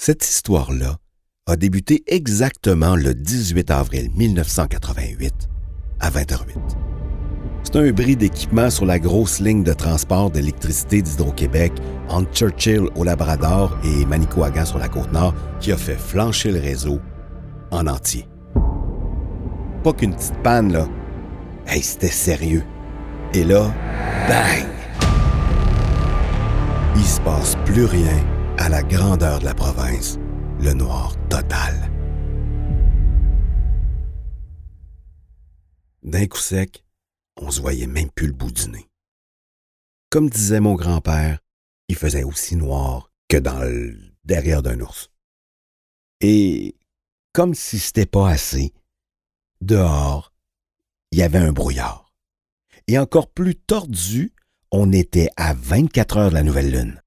Cette histoire-là a débuté exactement le 18 avril 1988 à 20h08. C'est un bris d'équipement sur la grosse ligne de transport d'électricité d'Hydro-Québec entre Churchill au Labrador et Manicouagan sur la côte nord qui a fait flancher le réseau en entier. Pas qu'une petite panne, là. Hey, c'était sérieux. Et là, bang! Il se passe plus rien à la grandeur de la province, le noir total. D'un coup sec, on se voyait même plus le bout du nez. Comme disait mon grand-père, il faisait aussi noir que dans le derrière d'un ours. Et comme si c'était pas assez, dehors, il y avait un brouillard. Et encore plus tordu, on était à 24 heures de la nouvelle lune.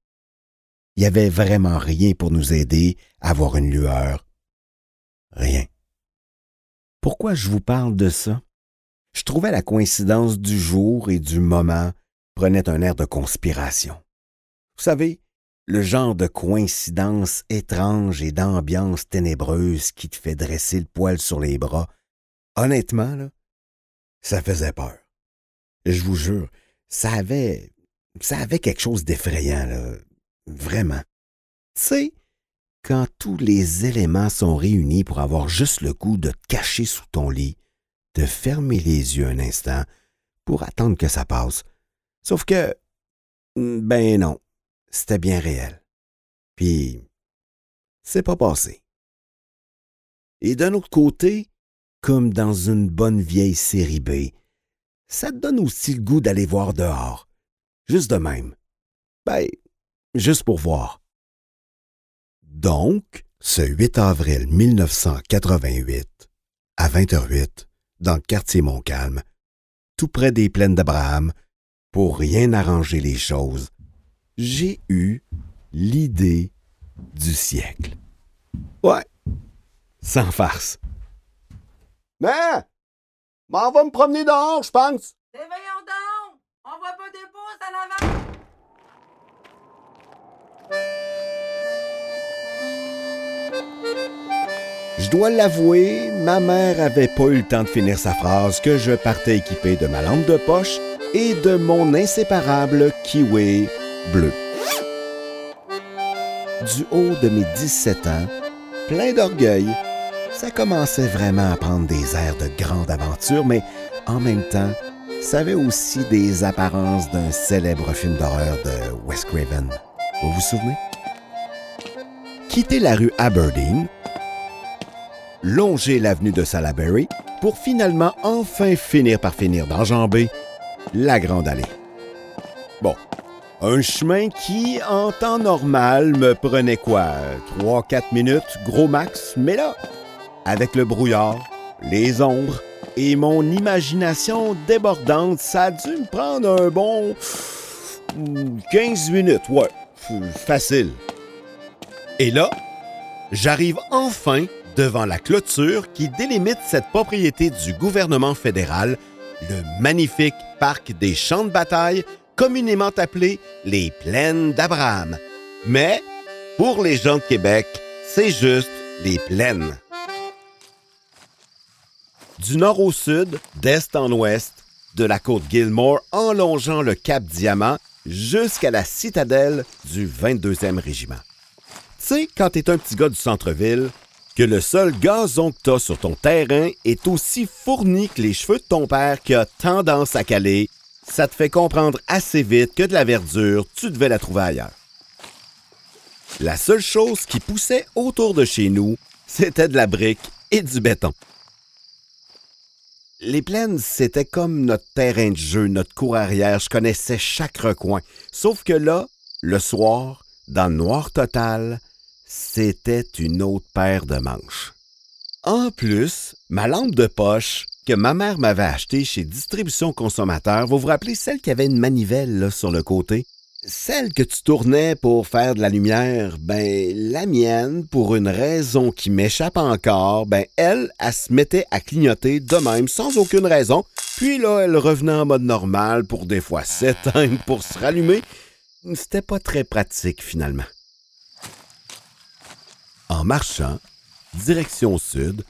Il n'y avait vraiment rien pour nous aider à avoir une lueur. Rien. Pourquoi je vous parle de ça? Je trouvais la coïncidence du jour et du moment prenait un air de conspiration. Vous savez, le genre de coïncidence étrange et d'ambiance ténébreuse qui te fait dresser le poil sur les bras. Honnêtement, là, ça faisait peur. Je vous jure, ça avait, ça avait quelque chose d'effrayant, là. Vraiment. Tu sais, quand tous les éléments sont réunis pour avoir juste le goût de te cacher sous ton lit, de fermer les yeux un instant pour attendre que ça passe. Sauf que, ben non, c'était bien réel. Puis, c'est pas passé. Et d'un autre côté, comme dans une bonne vieille série B, ça te donne aussi le goût d'aller voir dehors. Juste de même. Ben, juste pour voir. Donc, ce 8 avril 1988, à 20h08, dans le quartier Montcalm, tout près des plaines d'Abraham, pour rien arranger les choses, j'ai eu l'idée du siècle. Ouais, sans farce. Mais, m'en va me promener dehors, je pense. Réveillons donc! On voit pas des pouces en avant! Je dois l'avouer, ma mère avait pas eu le temps de finir sa phrase que je partais équipé de ma lampe de poche et de mon inséparable kiwi bleu. Du haut de mes 17 ans, plein d'orgueil, ça commençait vraiment à prendre des airs de grande aventure, mais en même temps, ça avait aussi des apparences d'un célèbre film d'horreur de Wes Craven. Vous vous souvenez? Quitter la rue Aberdeen, longer l'avenue de Salaberry pour finalement enfin finir par finir d'enjamber la Grande Allée. Bon, un chemin qui, en temps normal, me prenait quoi? 3-4 minutes, gros max, mais là, avec le brouillard, les ombres et mon imagination débordante, ça a dû me prendre un bon 15 minutes, ouais, facile. Et là, j'arrive enfin devant la clôture qui délimite cette propriété du gouvernement fédéral, le magnifique parc des champs de bataille, communément appelé les plaines d'Abraham. Mais, pour les gens de Québec, c'est juste les plaines. Du nord au sud, d'est en ouest, de la côte Gilmore en longeant le cap Diamant jusqu'à la citadelle du 22e régiment. Tu sais, quand t'es un petit gars du centre-ville, que le seul gazon que t'as sur ton terrain est aussi fourni que les cheveux de ton père qui a tendance à caler, ça te fait comprendre assez vite que de la verdure, tu devais la trouver ailleurs. La seule chose qui poussait autour de chez nous, c'était de la brique et du béton. Les plaines, c'était comme notre terrain de jeu, notre cour arrière. Je connaissais chaque recoin. Sauf que là, le soir, dans le noir total, c'était une autre paire de manches. En plus, ma lampe de poche que ma mère m'avait achetée chez Distribution Consommateur, vous vous rappelez celle qui avait une manivelle sur le côté? Celle que tu tournais pour faire de la lumière, ben la mienne, pour une raison qui m'échappe encore, ben elle, elle se mettait à clignoter de même sans aucune raison, puis là elle revenait en mode normal pour des fois s'éteindre pour se rallumer. C'était pas très pratique finalement. En marchant, direction sud,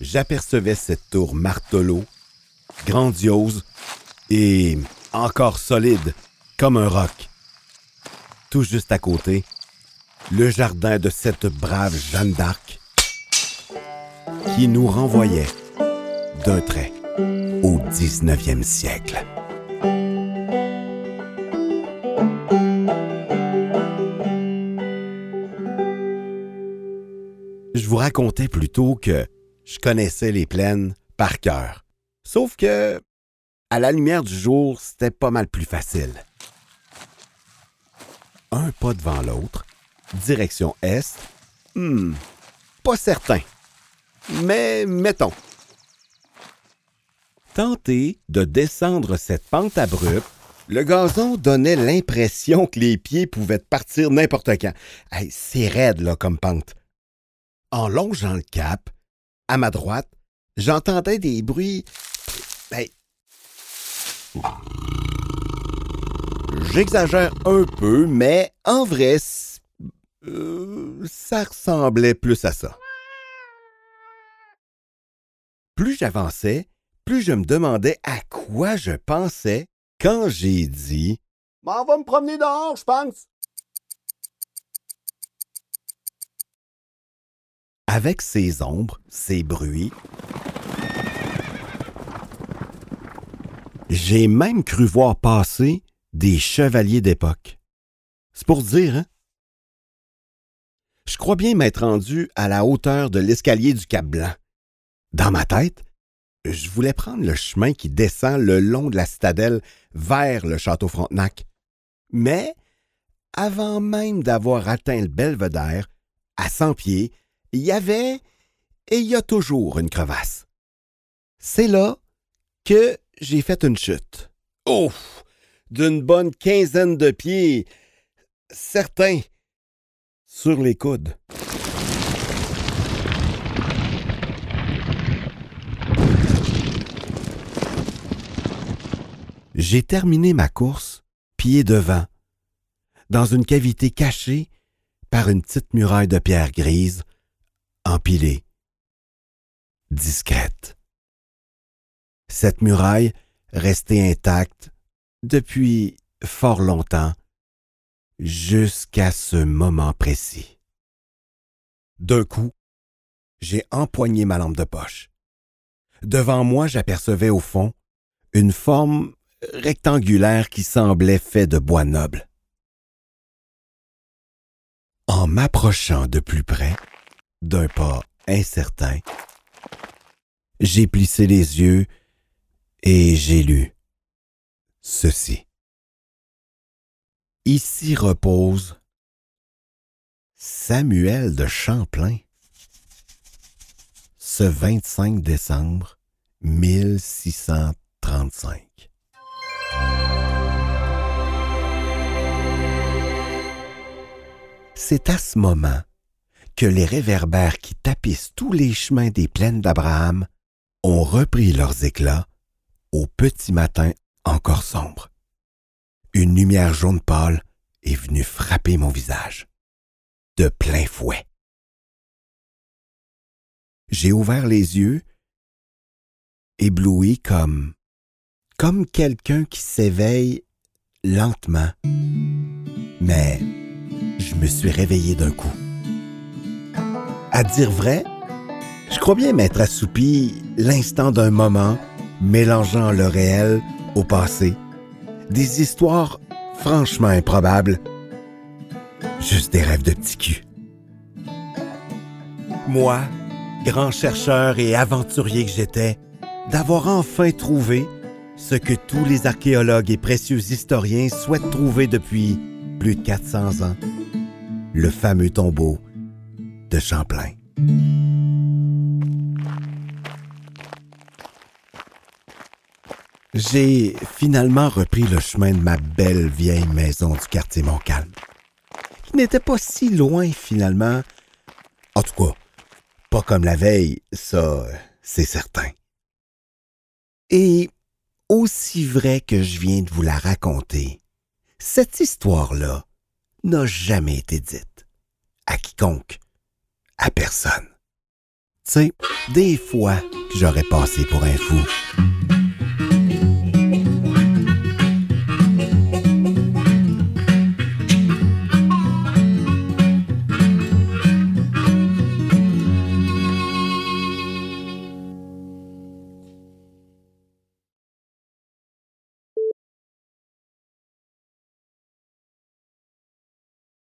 j'apercevais cette tour martelot, grandiose et encore solide, comme un roc. Tout juste à côté, le jardin de cette brave Jeanne d'Arc qui nous renvoyait d'un trait au 19e siècle. Racontais plutôt que je connaissais les plaines par cœur. Sauf que, à la lumière du jour, c'était pas mal plus facile. Un pas devant l'autre, direction est, hmm, pas certain. Mais mettons. Tenter de descendre cette pente abrupte, le gazon donnait l'impression que les pieds pouvaient partir n'importe quand. c'est raide là comme pente. En longeant le cap, à ma droite, j'entendais des bruits. Ben, J'exagère un peu, mais en vrai, euh, ça ressemblait plus à ça. Plus j'avançais, plus je me demandais à quoi je pensais quand j'ai dit On va me promener dehors, je pense. Avec ses ombres, ses bruits, j'ai même cru voir passer des chevaliers d'époque. C'est pour dire, hein? Je crois bien m'être rendu à la hauteur de l'escalier du Cap Blanc. Dans ma tête, je voulais prendre le chemin qui descend le long de la citadelle vers le château Frontenac. Mais, avant même d'avoir atteint le belvédère, à cent pieds, il y avait et il y a toujours une crevasse. C'est là que j'ai fait une chute. Ouf! D'une bonne quinzaine de pieds, certains, sur les coudes. J'ai terminé ma course, pied devant, dans une cavité cachée par une petite muraille de pierre grise, empilée, discrète. Cette muraille restait intacte depuis fort longtemps, jusqu'à ce moment précis. D'un coup, j'ai empoigné ma lampe de poche. Devant moi, j'apercevais au fond une forme rectangulaire qui semblait fait de bois noble. En m'approchant de plus près, d'un pas incertain, j'ai plissé les yeux et j'ai lu ceci. Ici repose Samuel de Champlain. Ce 25 décembre 1635. C'est à ce moment que les réverbères qui tapissent tous les chemins des plaines d'Abraham ont repris leurs éclats au petit matin encore sombre. Une lumière jaune pâle est venue frapper mon visage, de plein fouet. J'ai ouvert les yeux, ébloui comme comme quelqu'un qui s'éveille lentement. Mais je me suis réveillé d'un coup. À dire vrai, je crois bien m'être assoupi l'instant d'un moment, mélangeant le réel au passé. Des histoires franchement improbables. Juste des rêves de petit cul. Moi, grand chercheur et aventurier que j'étais, d'avoir enfin trouvé ce que tous les archéologues et précieux historiens souhaitent trouver depuis plus de 400 ans, le fameux tombeau de Champlain. J'ai finalement repris le chemin de ma belle vieille maison du quartier Montcalm, qui n'était pas si loin finalement. En tout cas, pas comme la veille, ça, c'est certain. Et aussi vrai que je viens de vous la raconter, cette histoire-là n'a jamais été dite à quiconque à personne. Tu des fois, j'aurais passé pour un fou.